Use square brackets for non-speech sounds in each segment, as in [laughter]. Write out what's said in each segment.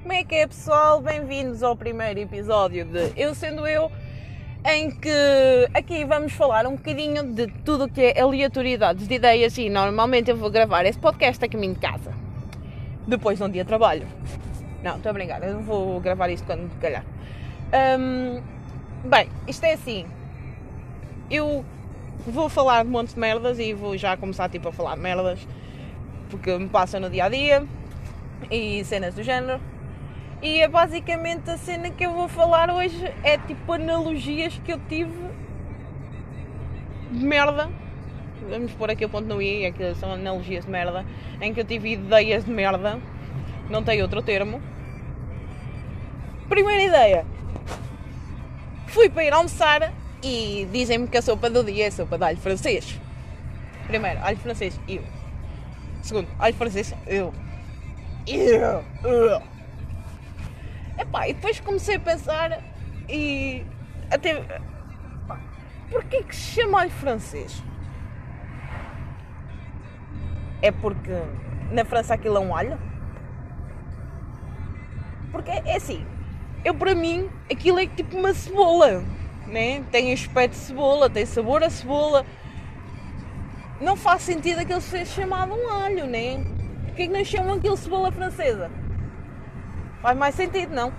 Como é que é pessoal? Bem-vindos ao primeiro episódio de Eu Sendo Eu, em que aqui vamos falar um bocadinho de tudo o que é aleatoriedades de ideias e normalmente eu vou gravar esse podcast a caminho de casa, depois de um dia de trabalho. Não, estou a brincar, eu vou gravar isto quando calhar. Hum, bem, isto é assim, eu vou falar de um monte de merdas e vou já começar tipo a falar de merdas porque me passa no dia a dia e cenas do género. E é basicamente a cena que eu vou falar hoje é tipo analogias que eu tive de merda. Vamos pôr aqui o ponto no i, é que são analogias de merda, em que eu tive ideias de merda, não tem outro termo. Primeira ideia. Fui para ir almoçar e dizem-me que a sopa do dia é sopa de alho francês. Primeiro, alho francês, eu. Segundo, alho francês, eu. Eu. eu. Epá, e depois comecei a pensar e até. Porquê que se chama alho francês? É porque na França aquilo é um alho? Porque é assim, eu para mim aquilo é tipo uma cebola, né? Tem aspecto de cebola, tem sabor a cebola. Não faz sentido aquilo ser chamado um alho, né? Porquê é que não chamam aquilo cebola francesa? Faz mais sentido, não?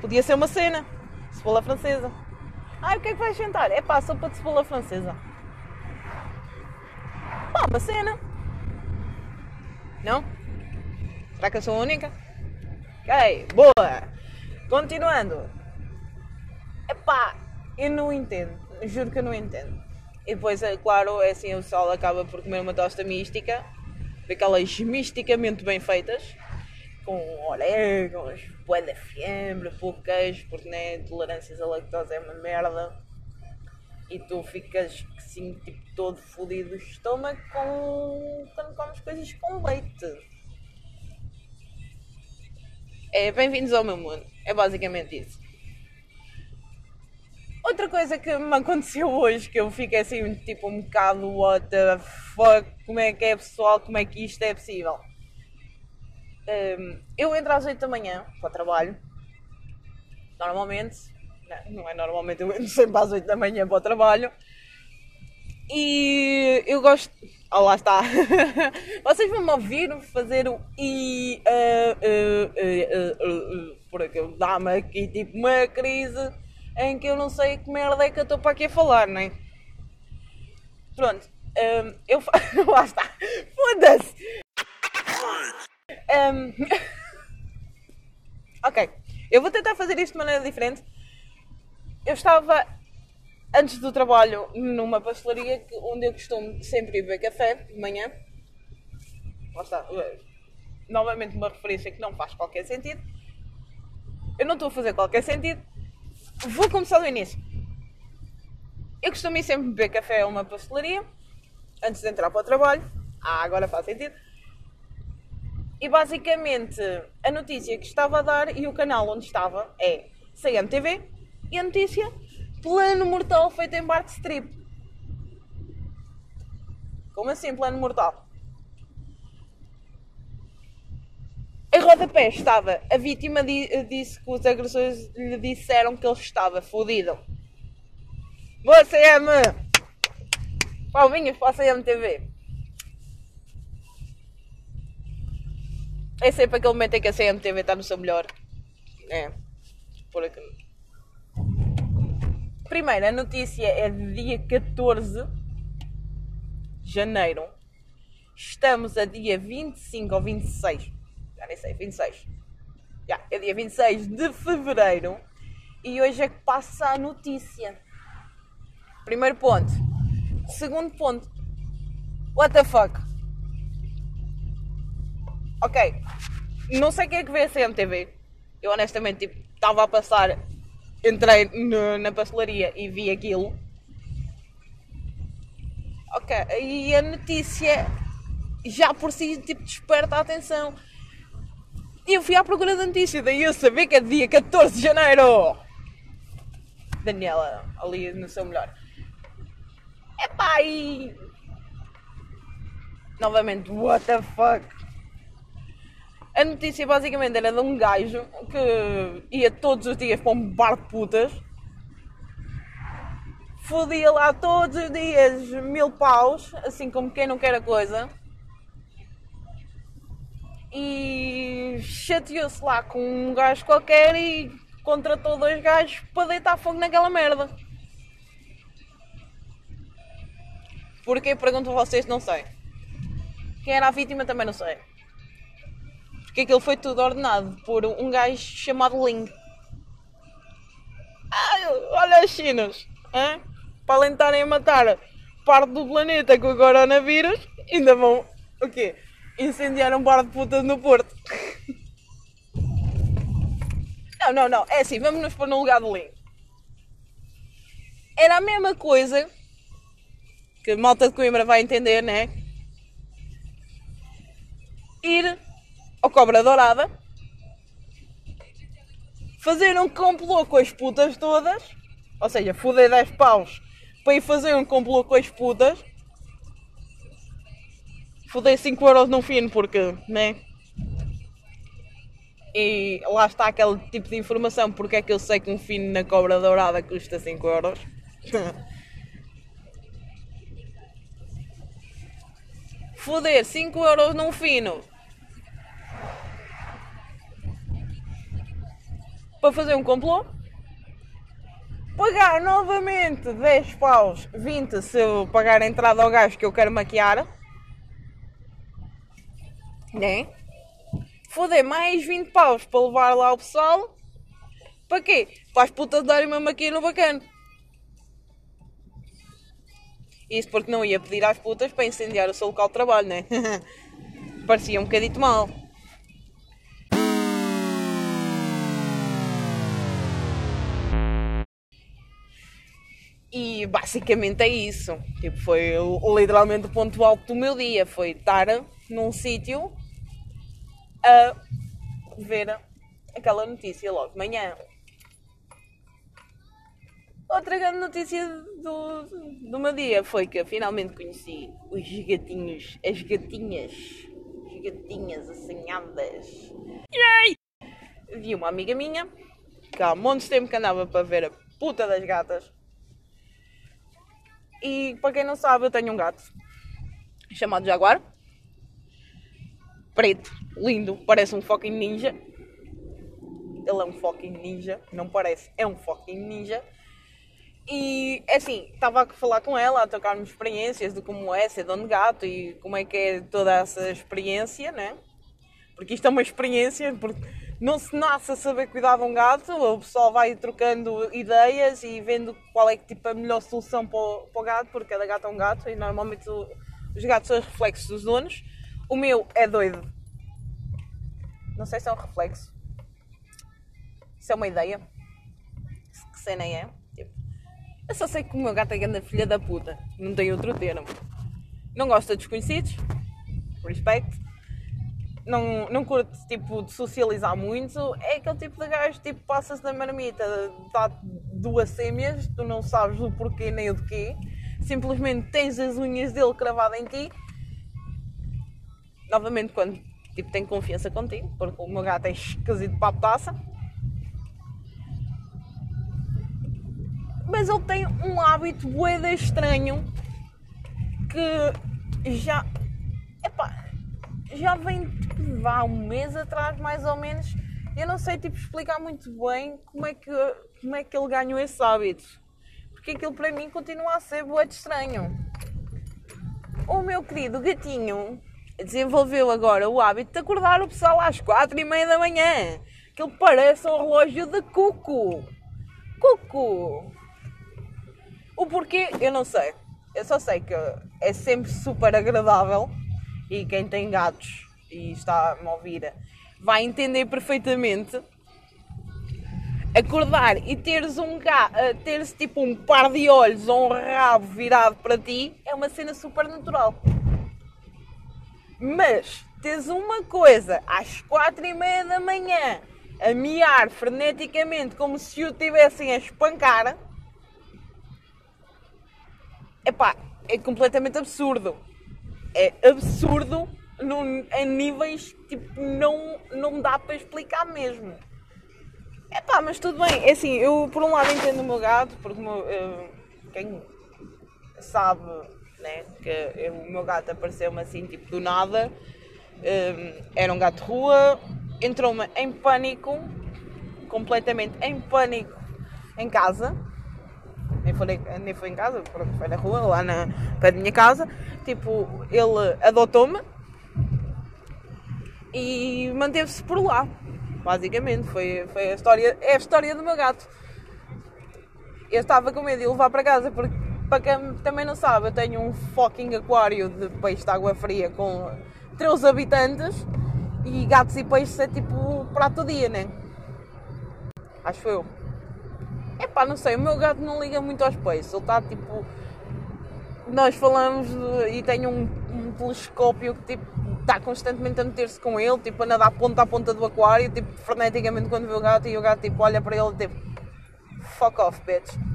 Podia ser uma cena. Cebola francesa. Ah, o que é que vais sentar? É pá, sopa de cebola francesa. Pá, uma cena. Não? Será que eu sou a única? Ok, boa. Continuando. Epá, eu não entendo. Juro que eu não entendo. E depois, é claro, é assim, o pessoal acaba por comer uma tosta mística. Daquelas misticamente bem feitas com orégãos, bué de fiambre, pouco queijo, porque né, tolerâncias à lactose é uma merda. E tu ficas assim, tipo, todo fodido do estômago com... quando comes coisas com leite. É, bem-vindos ao meu mundo. É basicamente isso. Outra coisa que me aconteceu hoje, que eu fiquei assim, tipo, um bocado, what the fuck, como é que é pessoal, como é que isto é possível? Um, eu entro às 8 da manhã para o trabalho. Normalmente, não, não é normalmente, eu entro sempre às 8 da manhã para o trabalho. E eu gosto. Oh, lá está. [laughs] Vocês vão me ouvir fazer o i. Uh, uh, uh, porque dá-me aqui tipo uma crise em que eu não sei que merda é que eu estou para aqui a falar, não é? Pronto. Um, eu. [laughs] lá está. Foda-se! Um... [laughs] ok, eu vou tentar fazer isto de maneira diferente. Eu estava antes do trabalho numa pastelaria onde eu costumo sempre ir beber café de manhã. Lá está. Novamente uma referência que não faz qualquer sentido. Eu não estou a fazer qualquer sentido. Vou começar do início. Eu costumo ir sempre beber café a uma pastelaria antes de entrar para o trabalho. Ah, agora faz sentido. E basicamente a notícia que estava a dar e o canal onde estava é CMTV e a notícia plano mortal feito em Bart Strip. Como assim plano mortal? Em rodapé estava a vítima disse que os agressores lhe disseram que ele estava fodido. Você é me Palminhas para a CMTV. É sempre aquele momento em que a CMTV está no seu melhor. É. Por aqui. Primeiro, a notícia é de dia 14 de janeiro. Estamos a dia 25 ou 26. Já nem sei, 26. Já, é dia 26 de fevereiro. E hoje é que passa a notícia. Primeiro ponto. Segundo ponto. What the fuck? ok, não sei quem é que vê a CMTV. Eu honestamente tipo, estava a passar, entrei no, na pastelaria e vi aquilo. Ok, e a notícia já por si tipo, desperta a atenção. E eu fui à procura da notícia, daí eu sabia que é dia 14 de janeiro. Daniela, ali no seu melhor. Epá, e. Novamente, what the fuck? A notícia basicamente era de um gajo que ia todos os dias para um bar de putas, fodia lá todos os dias mil paus, assim como quem não quer a coisa, e chateou-se lá com um gajo qualquer e contratou dois gajos para deitar fogo naquela merda. Porquê? Pergunto a vocês, não sei. Quem era a vítima também não sei. Porque aquilo foi tudo ordenado por um gajo chamado Ling. Ah, olha as chinas. Hein? Para além de estarem a matar parte do planeta com o coronavírus, ainda vão o quê? Incendiar um bar de putas no Porto. Não, não, não. É assim, vamos nos pôr no lugar do Ling. Era a mesma coisa que a malta de Coimbra vai entender, né? Ir ao Cobra Dourada, fazer um complô com as putas todas, ou seja, foder 10 paus para ir fazer um complô com as putas, foder 5 euros no fim, porque, né? E lá está aquele tipo de informação, porque é que eu sei que um fino na Cobra Dourada custa 5 euros. [laughs] foder 5 euros num fino para fazer um complô, pagar novamente 10 paus, 20 se eu pagar a entrada ao gajo que eu quero maquiar, né? Foder mais 20 paus para levar lá o pessoal, para quê? Para as putas darem uma maquia no bacana. Isso porque não ia pedir às putas para incendiar o seu local de trabalho, né? [laughs] Parecia um bocadito mal. E basicamente é isso. Tipo, foi literalmente o ponto alto do meu dia. Foi estar num sítio a ver aquela notícia logo de manhã. Outra grande notícia do, do meu dia foi que eu finalmente conheci os gatinhos, as gatinhas, as gatinhas assanhadas. Yay! Vi uma amiga minha que há montes de tempo que andava para ver a puta das gatas. E para quem não sabe, eu tenho um gato chamado Jaguar. Preto, lindo, parece um fucking ninja. Ele é um fucking ninja, não parece, é um fucking ninja. E é assim, estava a falar com ela, a trocar-me experiências de como é ser dono de gato e como é que é toda essa experiência, né? Porque isto é uma experiência, porque não se nasce a saber cuidar de um gato, o pessoal vai trocando ideias e vendo qual é tipo, a melhor solução para o, para o gato, porque cada gato é um gato e normalmente o, os gatos são os reflexos dos donos. O meu é doido. Não sei se é um reflexo. Isso é uma ideia. Que cena é? Tipo, eu só sei que o meu gato é grande filha da puta. Não tem outro termo. Não gosta de desconhecidos. Respect não, não curte tipo de socializar muito, é aquele tipo de gajo tipo passa-se na marmita, dá duas sêmias, tu não sabes o porquê nem o de quê, simplesmente tens as unhas dele cravadas em ti. Novamente quando tipo tem confiança contigo, porque o meu gato é esquisito para a petaça. Mas ele tem um hábito boeda estranho que já. Epá, já vem tipo, há um mês atrás, mais ou menos. Eu não sei tipo, explicar muito bem como é, que, como é que ele ganhou esse hábito. Porque aquilo para mim continua a ser boa de estranho. O meu querido gatinho desenvolveu agora o hábito de acordar o pessoal às quatro e meia da manhã. Que ele parece um relógio de cuco. Cuco! O porquê, eu não sei. Eu só sei que é sempre super agradável e quem tem gatos e está a me ouvir vai entender perfeitamente. Acordar e teres um gato, teres tipo um par de olhos ou um rabo virado para ti é uma cena super natural. Mas teres uma coisa às quatro e meia da manhã a miar freneticamente como se o tivessem a espancar, epá, é completamente absurdo. É absurdo num, em níveis tipo, não, não dá para explicar mesmo. É pá, mas tudo bem. É assim, eu por um lado entendo o meu gato, porque meu, uh, quem sabe né, que o meu gato apareceu-me assim, tipo do nada. Um, era um gato de rua, entrou-me em pânico, completamente em pânico em casa. Nem foi, nem foi em casa, foi na rua, lá na pé da minha casa. Tipo, ele adotou-me e manteve-se por lá. Basicamente, foi, foi a história, é a história do meu gato. Eu estava com medo de o levar para casa porque, para quem também não sabe, eu tenho um fucking aquário de peixe de água fria com 13 habitantes e gatos e peixes é tipo prato do dia, né? Acho eu. É pá, não sei, o meu gato não liga muito aos peixes. Ele está tipo. Nós falamos de, e tem um, um telescópio que tipo está constantemente a meter-se com ele, tipo a nadar ponta a ponta do aquário, tipo freneticamente quando vê o gato e o gato tipo olha para ele tipo fuck off bitch.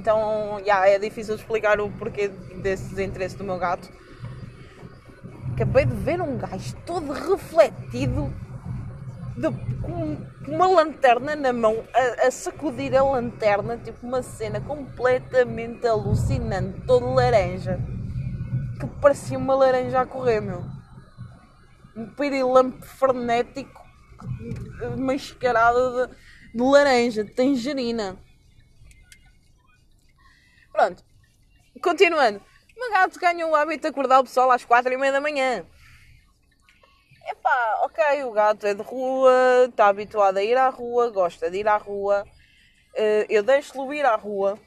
Então, yeah, é difícil explicar o porquê desse desinteresse do meu gato. Acabei de ver um gajo todo refletido de, com uma lanterna na mão, a, a, sacudir a lanterna, tipo uma cena completamente alucinante, todo laranja, que parecia uma laranja a correr, meu. Um pirilampo frenético mascarado de, de laranja, de tangerina. Pronto, continuando. O meu gato ganhou o hábito de acordar o pessoal às quatro e meia da manhã. Epá, ok, o gato é de rua, está habituado a ir à rua, gosta de ir à rua. Eh, eu deixo-lo ir à rua,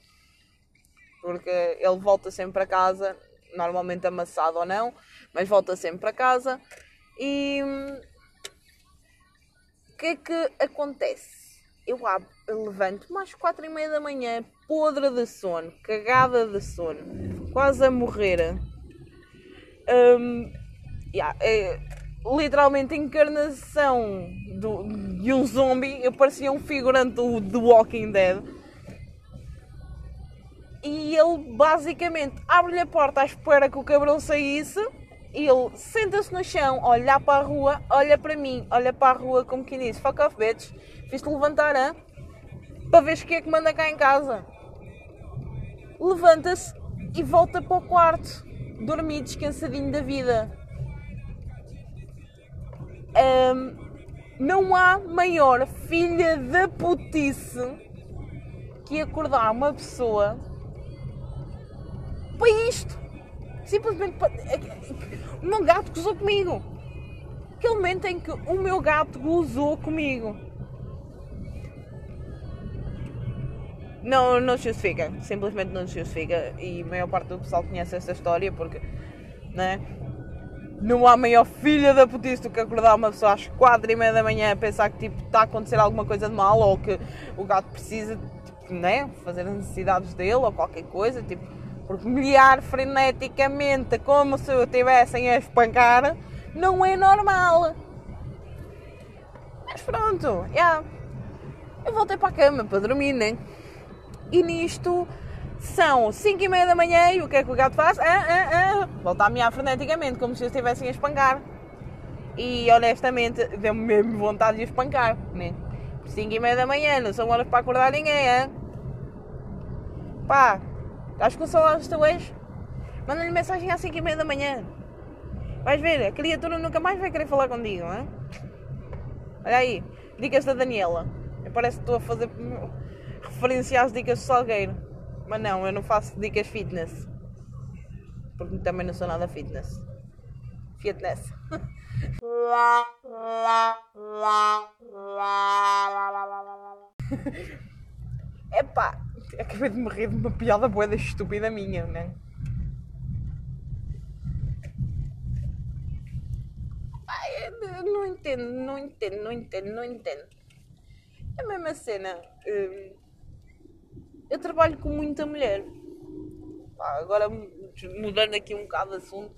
porque ele volta sempre para casa, normalmente amassado ou não, mas volta sempre para casa. E o que é que acontece? Eu, eu levanto-me às quatro e meia da manhã, podre de sono, cagada de sono, quase a morrer. Um, yeah, é, literalmente encarnação do, de um zombie. Eu parecia um figurante do Walking Dead. E ele basicamente abre-lhe a porta à espera que o cabrão saísse. E ele senta-se no chão, olha para a rua, olha para mim, olha para a rua como quem diz: Fuck off, bitch. Fiz-te levantar, hein? Para ver o que é que manda cá em casa. Levanta-se e volta para o quarto, dormir descansadinho da vida um, não há maior filha da putice que acordar uma pessoa para isto. Simplesmente para... O meu gato gozou comigo. Aquele momento em que o meu gato gozou comigo. Não, não se justifica. Simplesmente não se justifica. E a maior parte do pessoal conhece essa história porque, né? não há maior filha da putice do que acordar uma pessoa às quatro e meia da manhã a pensar que tipo, está a acontecer alguma coisa de mal ou que o gato precisa tipo, né, fazer as necessidades dele ou qualquer coisa, tipo, porque milhar freneticamente como se eu estivessem a espancar não é normal. Mas pronto, yeah. eu voltei para a cama para dormir, né? E nisto são 5 e meia da manhã e o que é que o gato faz? Ah, ah, ah. Volta a miar freneticamente, como se estivessem a espancar. E honestamente, deu-me mesmo vontade de espancar. Né? 5 e meia da manhã, não são horas para acordar ninguém, hein? Pá, estás com saudades tuas? Manda-lhe mensagem às 5 e meia da manhã. Vais ver, a criatura nunca mais vai querer falar contigo, hein? Olha aí, dicas da Daniela. Parece que estou a fazer referência às dicas do Salgueiro. Mas não, eu não faço dicas fitness. Porque também não sou nada fitness. Fitness. [laughs] Epá, acabei de morrer de uma piada boeda estúpida minha, né? Ai, não entendo, não entendo, não entendo, não entendo. É a mesma cena. Hum, eu trabalho com muita mulher. Agora mudando aqui um bocado de assunto,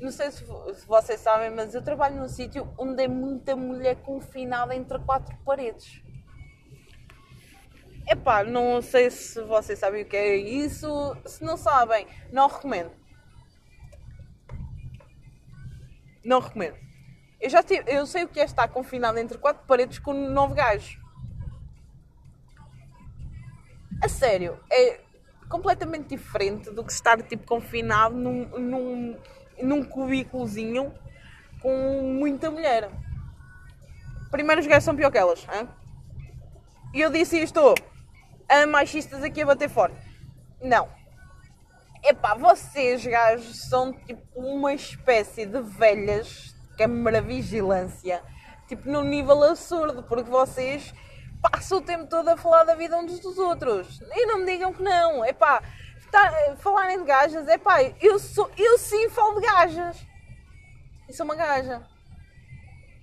não sei se, se vocês sabem, mas eu trabalho num sítio onde é muita mulher confinada entre quatro paredes. Epá, não sei se vocês sabem o que é isso. Se não sabem, não recomendo. Não recomendo. Eu já tive, eu sei o que é estar confinado entre quatro paredes com nove gajos. A sério, é completamente diferente do que estar tipo confinado num, num, num cubículozinho com muita mulher. Primeiro os gajos são pior que elas. E eu disse isto a machistas aqui a bater forte. Não. Epá, vocês gajos são tipo uma espécie de velhas câmara vigilância. Tipo num nível absurdo, porque vocês passam o tempo todo a falar da vida uns dos outros. E não me digam que não. Epá, tá, falarem de gajas, epá, eu, sou, eu sim falo de gajas. Eu sou uma gaja.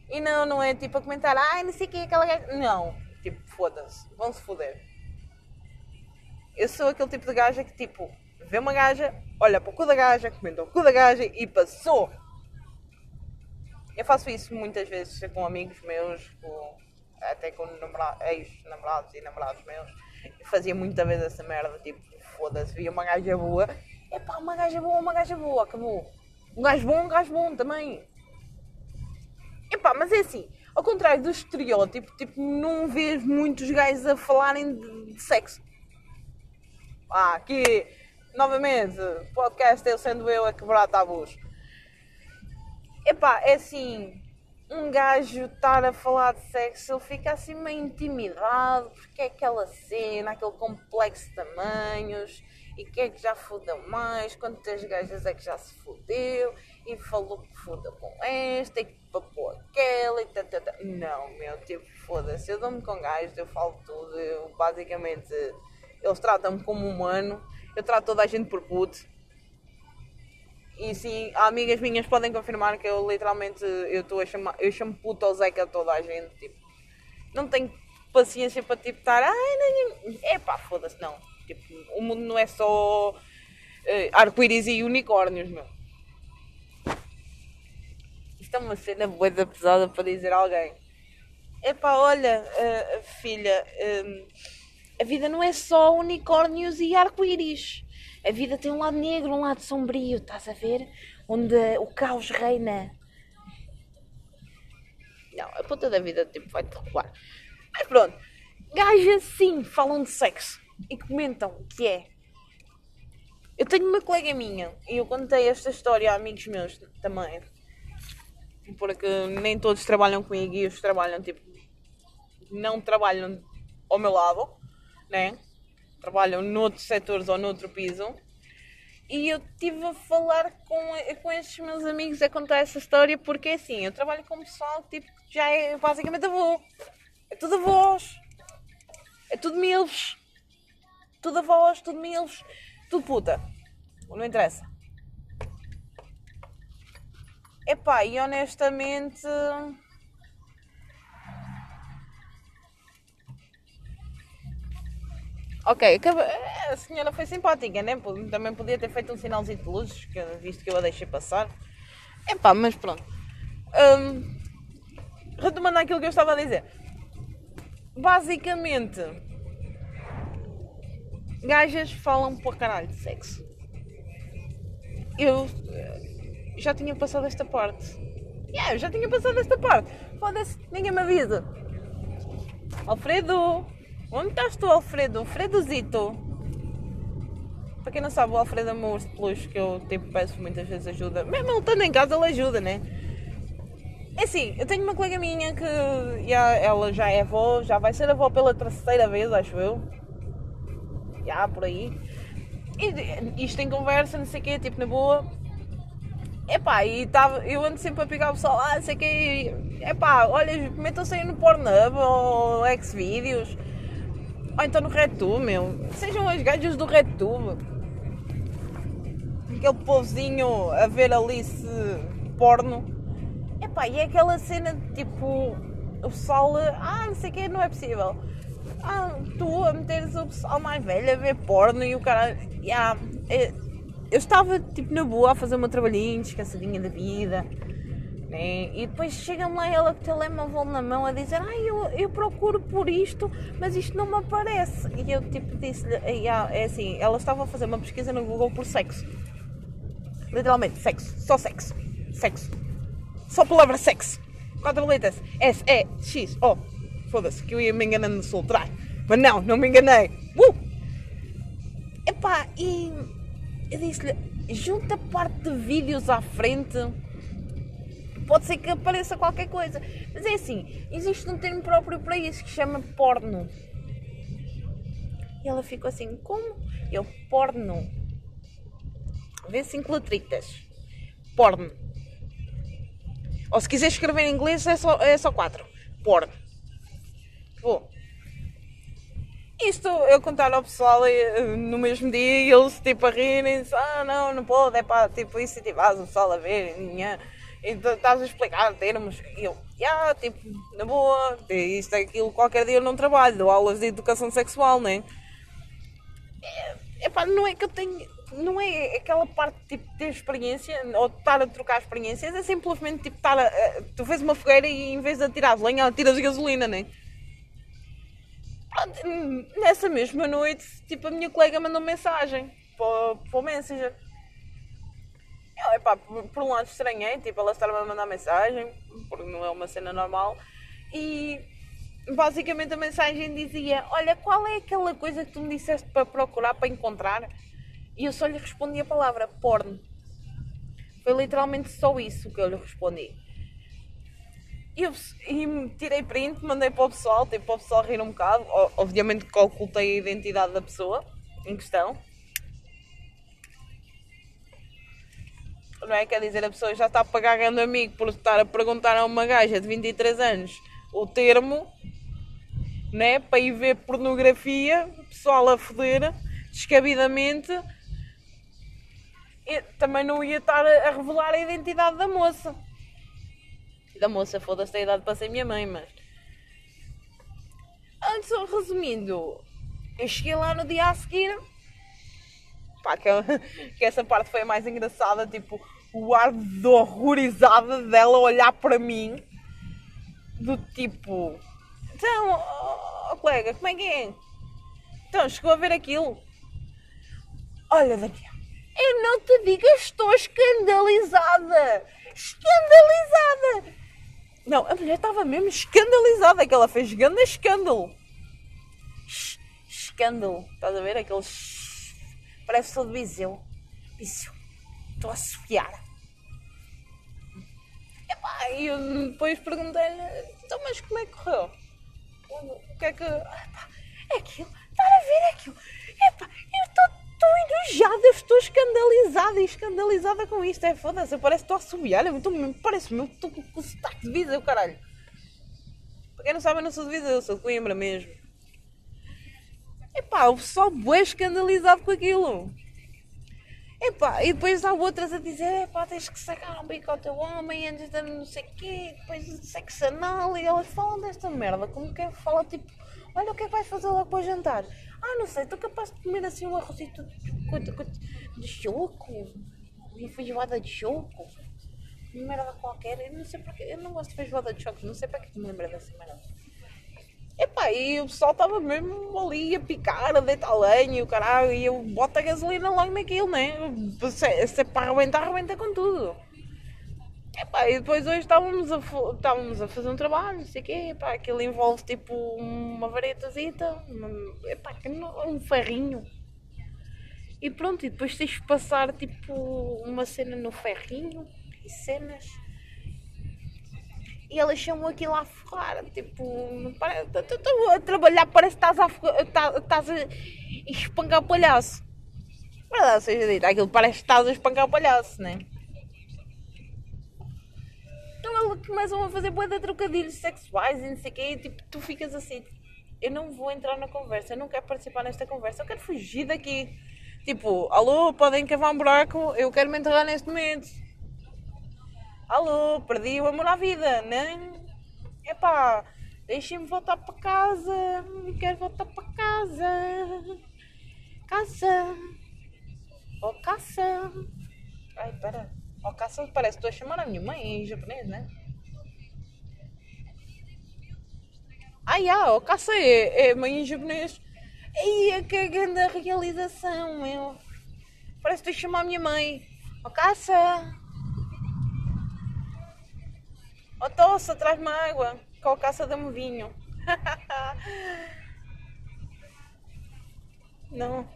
E não, não é tipo a comentar, ai, não sei o que é aquela gaja. Não, tipo, foda-se, vão se foder. Eu sou aquele tipo de gaja que, tipo, vê uma gaja, olha para o cu da gaja, comenta o cu da gaja e passou. Eu faço isso muitas vezes com amigos meus, com, até com ex-namorados e namorados meus. Eu fazia muita vez essa merda, tipo, foda-se, via uma gaja boa, é pá, uma gaja boa, uma gaja boa, acabou. Um gajo bom, um gajo bom também. Epá, mas é assim, ao contrário do estereótipo, tipo, não vês muitos gajos a falarem de, de sexo. Ah, aqui, novamente, podcast eu sendo eu a quebrar tabus. Epá, é assim, um gajo estar a falar de sexo, ele fica assim meio intimidado, porque é aquela cena, aquele complexo de tamanhos, e quem é que já fodeu mais, quantas gajas é que já se fodeu, e falou que foda com esta, e que papou aquela, e tata. Não, meu, tipo, foda-se, eu dou-me com gajos, eu falo tudo, eu basicamente, eles tratam-me como humano, eu trato toda a gente por puto. E sim, amigas minhas podem confirmar que eu literalmente eu estou a chamar, eu chamo puto ao Zeca toda a gente, tipo, não tenho paciência para tipo estar, ai, não, é pá, foda-se, não. Tipo, o mundo não é só uh, arco-íris e unicórnios, meu. Isto é uma cena boa pesada para dizer a alguém. Epá, olha, uh, filha, um, a vida não é só unicórnios e arco-íris. A vida tem um lado negro, um lado sombrio, estás a ver? Onde o caos reina. Não, a puta da vida tipo, vai-te recuar. Mas pronto, gajas sim falam de sexo e comentam que é. Eu tenho uma colega minha e eu contei esta história a amigos meus também. Porque nem todos trabalham comigo e os trabalham tipo. Não trabalham ao meu lado, né? Trabalham noutros setores ou noutro piso. E eu estive a falar com, com estes meus amigos a contar essa história porque assim, eu trabalho com pessoal que tipo, já é basicamente avô. É tudo avós. É tudo milves. Tudo avós, tudo milves. Tudo puta. Não interessa. Epá, e honestamente Ok, a senhora foi simpática, né? Também podia ter feito um sinalzinho de luzes, visto que eu a deixei passar. Epá, mas pronto. Um, retomando aquilo que eu estava a dizer. Basicamente, gajas falam para caralho de sexo. Eu eh, já tinha passado esta parte. Yeah, eu já tinha passado esta parte. Foda-se, ninguém me avisa. Alfredo! Onde estás tu, Alfredo? Alfredozito. Para quem não sabe, o Alfredo é meu urso peluche que eu tipo, peço muitas vezes ajuda. Mesmo ele estando em casa, ele ajuda, né? É assim, eu tenho uma colega minha que já, ela já é avó, já vai ser avó pela terceira vez, acho eu. Já, por aí. E isto em conversa, não sei o quê, tipo na boa. Epá, e tava, eu ando sempre a pegar o pessoal, ah, não sei o quê. Epá, olha, metam-se aí no Pornhub ou Xvideos ou então no RedTube, meu. Sejam as gajas do RedTube. Aquele povozinho a ver ali se porno. Epá, e é aquela cena de tipo. O pessoal. Ah, não sei o que, não é possível. Ah, tu a meteres o pessoal mais velho a ver porno e o cara. Yeah, eu estava tipo na boa a fazer o meu trabalhinho, descansadinha da vida. Né? E depois chega-me lá ela com o telemóvel na mão a dizer ai, eu, eu procuro por isto, mas isto não me aparece. E eu tipo disse-lhe, é assim, ela estava a fazer uma pesquisa no Google por sexo. Literalmente, sexo, só sexo, sexo. Só palavra sexo. Quatro letras. S, E, X, O. Foda-se, que eu ia me enganando no soltrar. Mas não, não me enganei. Uh! Epá, e eu disse-lhe, junta parte de vídeos à frente pode ser que apareça qualquer coisa. Mas é assim, existe um termo próprio para isso que chama porno. E ela ficou assim, como? Eu, porno. Vê cinco letritas. Porno. Ou se quiser escrever em inglês é só, é só quatro. Porno. Bom. Isto eu contar ao pessoal eh, no mesmo dia e eles tipo a rirem, ah não, não pode, é pá, tipo incentivar o pessoal a ver, minha e estás a explicar termos. E eu, yeah, tipo, na boa, isto é aquilo, qualquer dia eu não trabalho, dou aulas de educação sexual, né? É, epá, não é que eu tenho. Não é aquela parte tipo, de ter experiência ou estar a trocar experiências, é simplesmente tipo estar a, Tu fez uma fogueira e em vez de atirar lenha, tiras gasolina, né? Nessa mesma noite, tipo, a minha colega mandou mensagem para, para o Messenger epá, por, um lado estranhei, tipo, ela estava a mandar mensagem, porque não é uma cena normal, e basicamente a mensagem dizia: Olha, qual é aquela coisa que tu me disseste para procurar, para encontrar? E eu só lhe respondi a palavra porno. Foi literalmente só isso que eu lhe respondi. E, e tirei print, mandei para o pessoal, tipo, para o pessoal rir um bocado. Obviamente que ocultei a identidade da pessoa em questão. Não é? Quer dizer, a pessoa já está a pagar grande amigo por estar a perguntar a uma gaja de 23 anos o termo, né? Para ir ver pornografia, pessoal a foder, descabidamente. Também não ia estar a revelar a identidade da moça. Da moça, foda-se a idade para ser minha mãe, mas. Antes, resumindo, eu cheguei lá no dia a seguir Pá, que, [laughs] que, essa parte foi a mais engraçada, tipo, o ar de horrorizada dela olhar para mim, do tipo, então, oh, colega, como é que é? Então, chegou a ver aquilo? Olha, Daniel, eu não te digo, estou escandalizada! Escandalizada! Não, a mulher estava mesmo escandalizada, que ela fez grande escândalo. Escândalo, estás a ver? Aqueles Parece todo Viseu. Viseu. Estou a sufiar. E eu depois perguntei-lhe, então, mas como é que correu? O que é que. é aquilo. Estar a ver aquilo. Epá, eu estou enojada, estou escandalizada e escandalizada com isto. É foda-se, parece que estou a subiar. Parece mesmo que estou com o sotaque de Viseu, caralho. Para quem não sabe, eu não sou de Viseu, eu sou de Coimbra mesmo. Epá, o pessoal bué escandalizado com aquilo. Epá, e depois há outras a dizer, epá, tens que sacar um bico ao teu homem antes de não sei o quê, depois de sexo anal, e elas falam desta merda, como quem fala tipo, olha o que é que vais fazer logo para jantar? Ah, não sei, estou capaz de comer assim um arrozito de, de choco, uma feijoada de choco, uma merda qualquer, eu não sei porque, eu não gosto de feijoada de choco, não sei para que me lembra dessa merda. Epá, e o pessoal estava mesmo ali a picar, a deitar lenha e o caralho, e eu boto a gasolina logo naquilo, né? Se, se é para arrebentar, arrebenta com tudo. Epá, e depois hoje estávamos a, estávamos a fazer um trabalho, não sei o quê, epá, aquilo envolve tipo uma varetazita, epá, um ferrinho. E pronto, e depois tens de passar tipo uma cena no ferrinho e cenas e elas chamam aquilo a forrar. Tipo, estou a trabalhar, parece que estás a, tá, estás a espancar o palhaço. Verdade seja dita, aquilo parece que estás a espancar o palhaço, né? Então elas começam a fazer boa de trocadilhos sexuais e não sei o quê, e tipo, tu ficas assim, eu não vou entrar na conversa, eu não quero participar nesta conversa, eu quero fugir daqui. Tipo, alô, podem cavar um buraco, eu quero me enterrar neste momento. Alô, perdi o amor à vida, né? Epá, deixem-me voltar para casa. Quero voltar para casa. Casa. Oh, casa. Ai, espera. Oh, caça, parece que estou a chamar a minha mãe em japonês, né? Ah, yeah, o caça é, é mãe em japonês. Ei, que grande realização, meu. Parece que estou a chamar a minha mãe. Oh, caça! Oh, toça, traz-me água. Com a caça dá-me vinho. [laughs] não.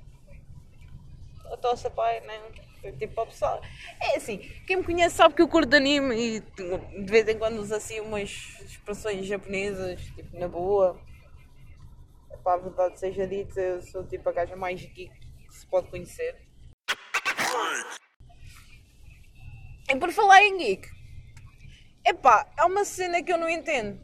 Oh, toça, pai, não. Tipo, o pessoal. É assim, quem me conhece sabe que eu curto anime e de vez em quando uso assim umas expressões japonesas, tipo, na boa. Para a verdade seja dita, eu sou tipo a gaja mais geek que se pode conhecer. E por falar em geek, epá, é uma cena que eu não entendo.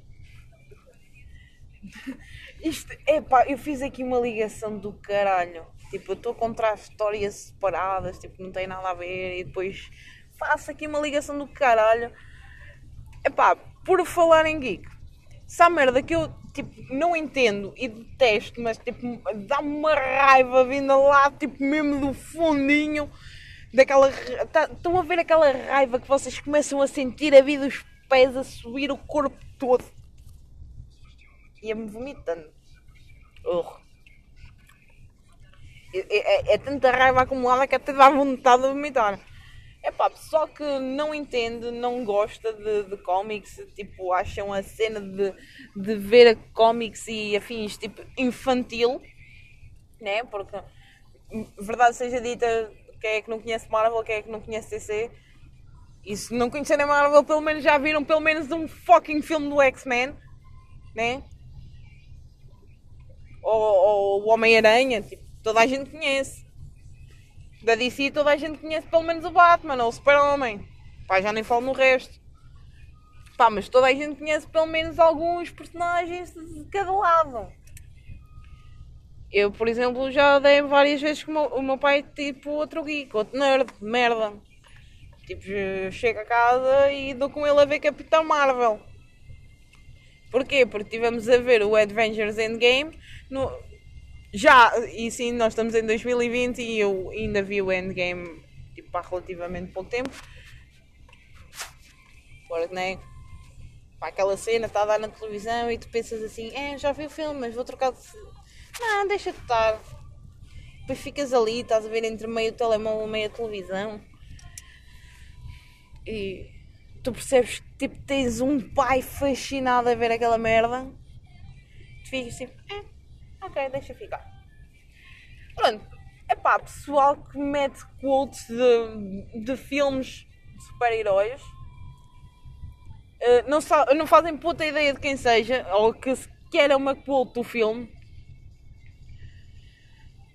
[laughs] Isto, epá, eu fiz aqui uma ligação do caralho. Tipo, eu estou a contar histórias separadas, tipo, não tem nada a ver, e depois faço aqui uma ligação do caralho. Epá, por falar em geek, se há merda que eu, tipo, não entendo e detesto, mas, tipo, dá-me uma raiva vindo lá, tipo, mesmo do fundinho, daquela... Tá, estão a ver aquela raiva que vocês começam a sentir a vida dos pés a subir o corpo todo. Ia-me vomitando. Urgh. É, é, é, tanta raiva acumulada que até dá vontade de vomitar. É pá, pessoal que não entende, não gosta de, de cómics, tipo, acham a cena de, de ver cómics e afins, tipo, infantil, né? Porque, verdade seja dita, quem é que não conhece Marvel, quem é que não conhece DC? E se não conhecerem Marvel, pelo menos já viram pelo menos um fucking filme do X-Men, né? Ou, ou o Homem-Aranha, tipo toda a gente conhece. Da DC toda a gente conhece pelo menos o Batman ou o Super-Homem. Pá, já nem falo no resto. Pá, mas toda a gente conhece pelo menos alguns personagens de cada lado. Eu, por exemplo, já dei várias vezes que o meu, o meu pai tipo outro geek, outro nerd, merda. Tipo, chego a casa e dou com ele a ver Capitão Marvel. Porquê? Porque tivemos a ver o Avengers Endgame no, já, e sim, nós estamos em 2020 e eu ainda vi o Endgame tipo, há relativamente pouco tempo. Agora, né? Para aquela cena, está a dar na televisão e tu pensas assim: é, já vi o filme, mas vou trocar de. Não, deixa de estar. Depois ficas ali, estás a ver entre meio telemóvel e meio televisão. E tu percebes que tipo, tens um pai fascinado a ver aquela merda. Tu ficas assim: é ok, deixa ficar. Pronto, é pá, pessoal que mete quotes de, de filmes de super-heróis. Uh, não, não fazem puta ideia de quem seja, ou que sequer é uma quote do filme.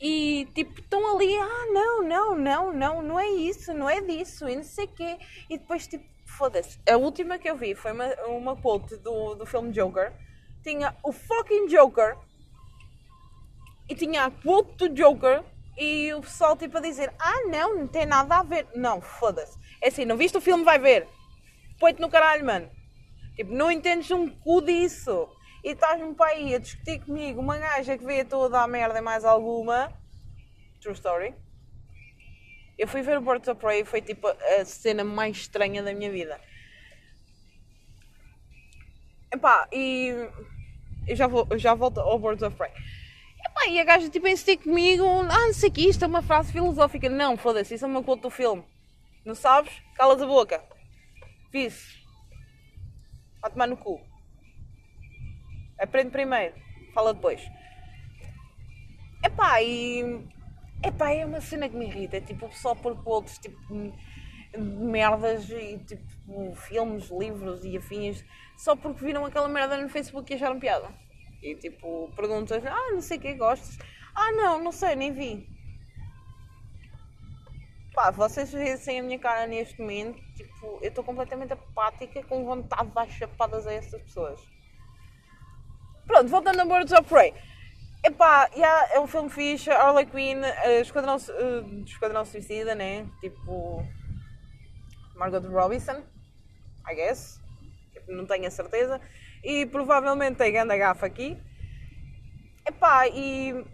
E tipo, estão ali, ah não, não, não, não, não é isso, não é disso, e não sei quê. E depois tipo, foda-se. A última que eu vi foi uma, uma quote do, do filme Joker. Tinha o fucking Joker e tinha a quote do Joker e o pessoal tipo a dizer: Ah, não, não tem nada a ver. Não, foda-se. É assim, não viste o filme, vai ver. Põe-te no caralho, mano. Tipo, não entendes um cu disso. E estás-me para aí a discutir comigo uma gaja que veio toda a merda e mais alguma. True story. Eu fui ver o Birds of Prey e foi tipo a cena mais estranha da minha vida. Epá, e eu já, vou, eu já volto ao Birds of Prey. Epá, e a gaja tipo insistir comigo, ah, não sei que isto é uma frase filosófica. Não, foda-se, isso é uma quote do filme. Não sabes? Calas a boca. Fiz. Vai tomar no cu. Aprende primeiro, fala depois. Epá, e. Epá, é uma cena que me irrita. É tipo o pessoal quotes, tipo. merdas e tipo filmes, livros e afins só porque viram aquela merda no Facebook e acharam piada. E tipo, perguntas, ah, não sei o que gostas. Ah, não, não sei, nem vi. Pá, vocês veem a minha cara neste momento, tipo, eu estou completamente apática com vontade de dar chapadas a essas pessoas. Pronto, voltando a Birds of Prey. Epá, yeah, é um filme fixe, Harley Quinn, uh, Esquadrão, uh, Esquadrão Suicida, né? Tipo, Margot Robinson, I guess. Tipo, não tenho a certeza. E provavelmente tem grande gafa aqui. Epá, e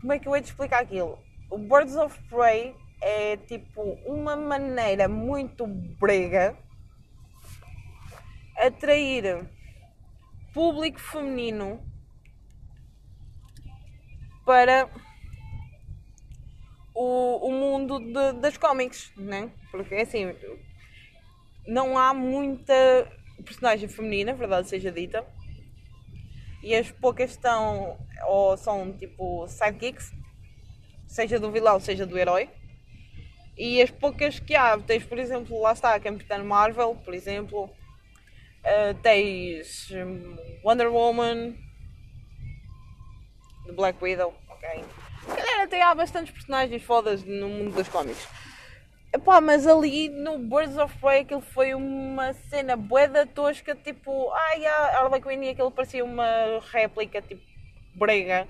como é que eu hei de explicar aquilo? O Birds of Prey é tipo uma maneira muito brega atrair público feminino para o, o mundo de, das cómics, né? Porque assim, não há muita personagem feminina, verdade seja dita, e as poucas estão ou são tipo sidekicks, seja do vilão, seja do herói. E as poucas que há, tens por exemplo, lá está a Capitã Marvel, por exemplo, uh, tens Wonder Woman, The Black Widow, ok? Galera, até há bastantes personagens fodas no mundo dos cómics. Epá, mas ali no Birds of Prey aquilo foi uma cena boeda tosca, tipo, ai, a Harley Quinn e aquilo parecia uma réplica, tipo, brega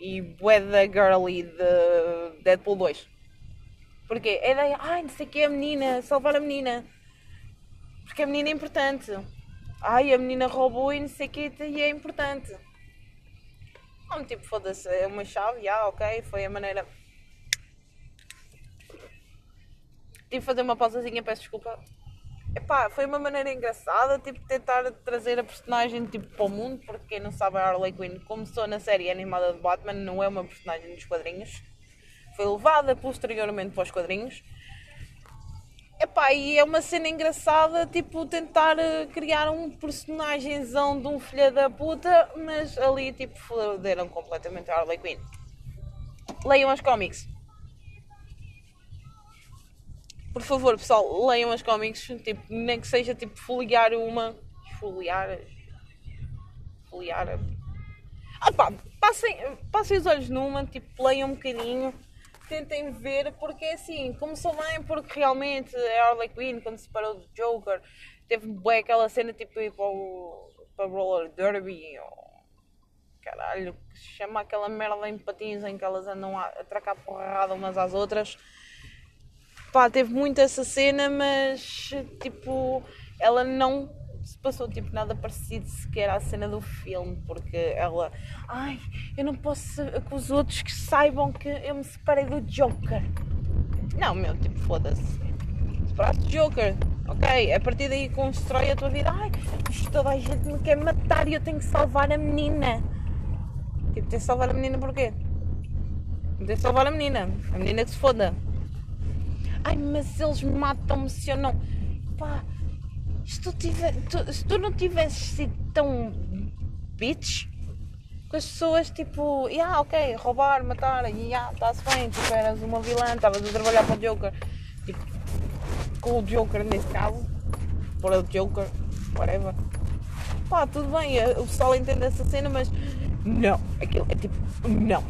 e boeda girly de Deadpool 2. Porque a ideia, ai, não sei o que é a menina, salvar a menina. Porque a menina é importante. Ai, a menina roubou e não sei o que e é importante. Não, tipo, foda-se, é uma chave, já, ok, foi a maneira. Tive de fazer uma pausazinha, peço desculpa. Epá, foi uma maneira engraçada, tipo, tentar trazer a personagem tipo, para o mundo, porque quem não sabe, a Harley Quinn começou na série animada de Batman, não é uma personagem dos quadrinhos. Foi levada posteriormente para os quadrinhos. Epá, e é uma cena engraçada, tipo, tentar eh, criar um personagemzão de um filho da puta, mas ali, tipo, foderam completamente a Harley Quinn. Leiam as cómics. Por favor, pessoal, leiam as cómics, tipo, nem que seja, tipo, folhear uma... Folhear... Folhear... Ah pá, passem, passem os olhos numa, tipo, leiam um bocadinho tentem ver, porque assim, começou bem porque realmente a Harley Quinn, quando se separou do Joker, teve bem aquela cena tipo ir para o, para o Roller Derby, ou, caralho, que se chama aquela merda em patins em que elas andam a atracar porrada umas às outras. Pá, teve muito essa cena, mas tipo, ela não se passou tipo nada parecido sequer à cena do filme, porque ela, ai, eu não posso que os outros que saibam que eu me separei do Joker. Não, meu, tipo, foda-se. Separaste do Joker, ok, a partir daí constrói a tua vida. Ai, toda a gente me quer matar e eu tenho que salvar a menina. Tipo, tens que salvar a menina porquê? Tens que salvar a menina, a menina que se foda. Ai, mas eles matam-me se eu não. Pá, se tu, tiver, tu, se tu não tivesses sido tão bitch com as pessoas tipo, yeah, ok, roubar, matar, e yeah, está-se bem, tipo, eras uma vilã, estavas a trabalhar para o Joker, tipo, com o Joker nesse caso, para o Joker, whatever. Pá, tudo bem, eh, o pessoal entende essa cena, mas não, aquilo é tipo, não.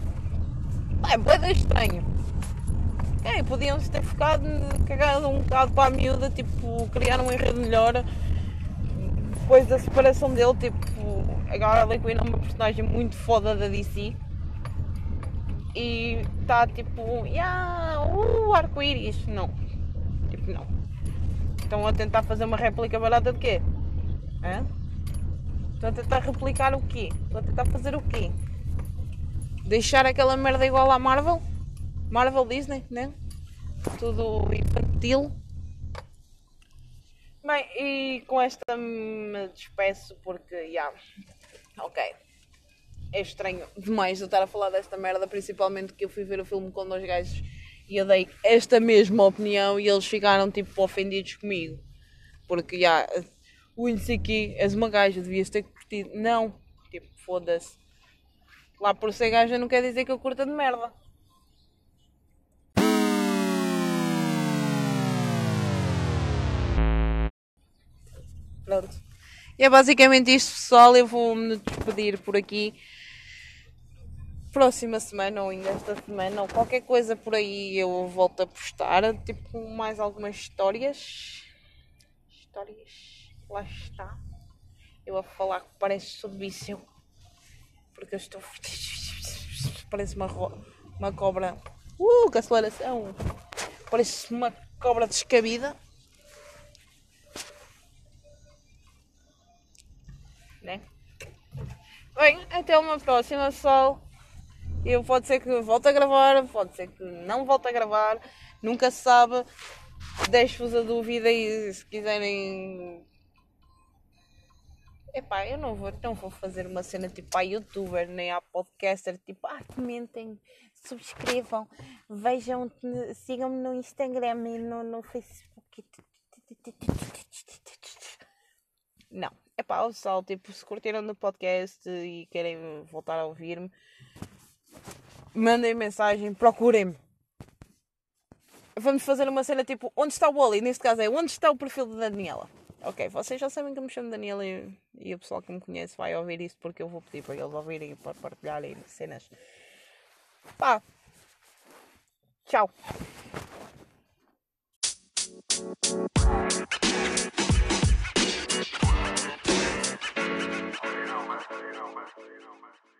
É bem estranho. É, podiam ter ficado cagado um bocado para a miúda, tipo, criar um enredo melhor depois da separação dele, tipo, agora a Harley Quinn é uma personagem muito foda da DC e está tipo, yeah, uh, arco-íris. Não, tipo, não. Estão a tentar fazer uma réplica barata de quê? Hã? Estão a tentar replicar o quê? Estão a tentar fazer o quê? Deixar aquela merda igual à Marvel? Marvel Disney, né? Tudo infantil. Bem, e com esta me despeço porque, já, yeah, ok. É estranho demais eu estar a falar desta merda, principalmente que eu fui ver o filme com dois gajos e eu dei esta mesma opinião e eles ficaram tipo ofendidos comigo. Porque, já, yeah, o aqui és uma gaja, devias ter curtido. Não, tipo, foda-se. Lá por ser gaja não quer dizer que eu curta de merda. Pronto. E é basicamente isto, pessoal. Eu vou-me despedir por aqui. Próxima semana ou ainda esta semana ou qualquer coisa por aí eu volto a postar. Tipo, mais algumas histórias. Histórias. Lá está. Eu a falar que parece sobre isso. Porque eu estou. Parece uma, uma cobra. Uh, que aceleração! Parece uma cobra descabida. né? Bem, até uma próxima, pessoal. Eu pode ser que volte a gravar, pode ser que não volte a gravar, nunca se sabe. Deixo-vos a dúvida e se quiserem. Epá, eu não vou, não vou fazer uma cena tipo a youtuber nem a podcaster, tipo, ah, comentem, subscrevam, vejam, sigam-me no Instagram e no, no Facebook. Não, é pá, o pessoal, tipo, se curtiram do podcast e querem voltar a ouvir-me, mandem mensagem, procurem-me. Vamos fazer uma cena tipo, onde está o Wally? Neste caso é, onde está o perfil da Daniela? Ok, vocês já sabem que eu me chamo Daniela e, e o pessoal que me conhece vai ouvir isso porque eu vou pedir para eles ouvirem e para partilharem cenas. Pá. Tchau. you know my you know my you know my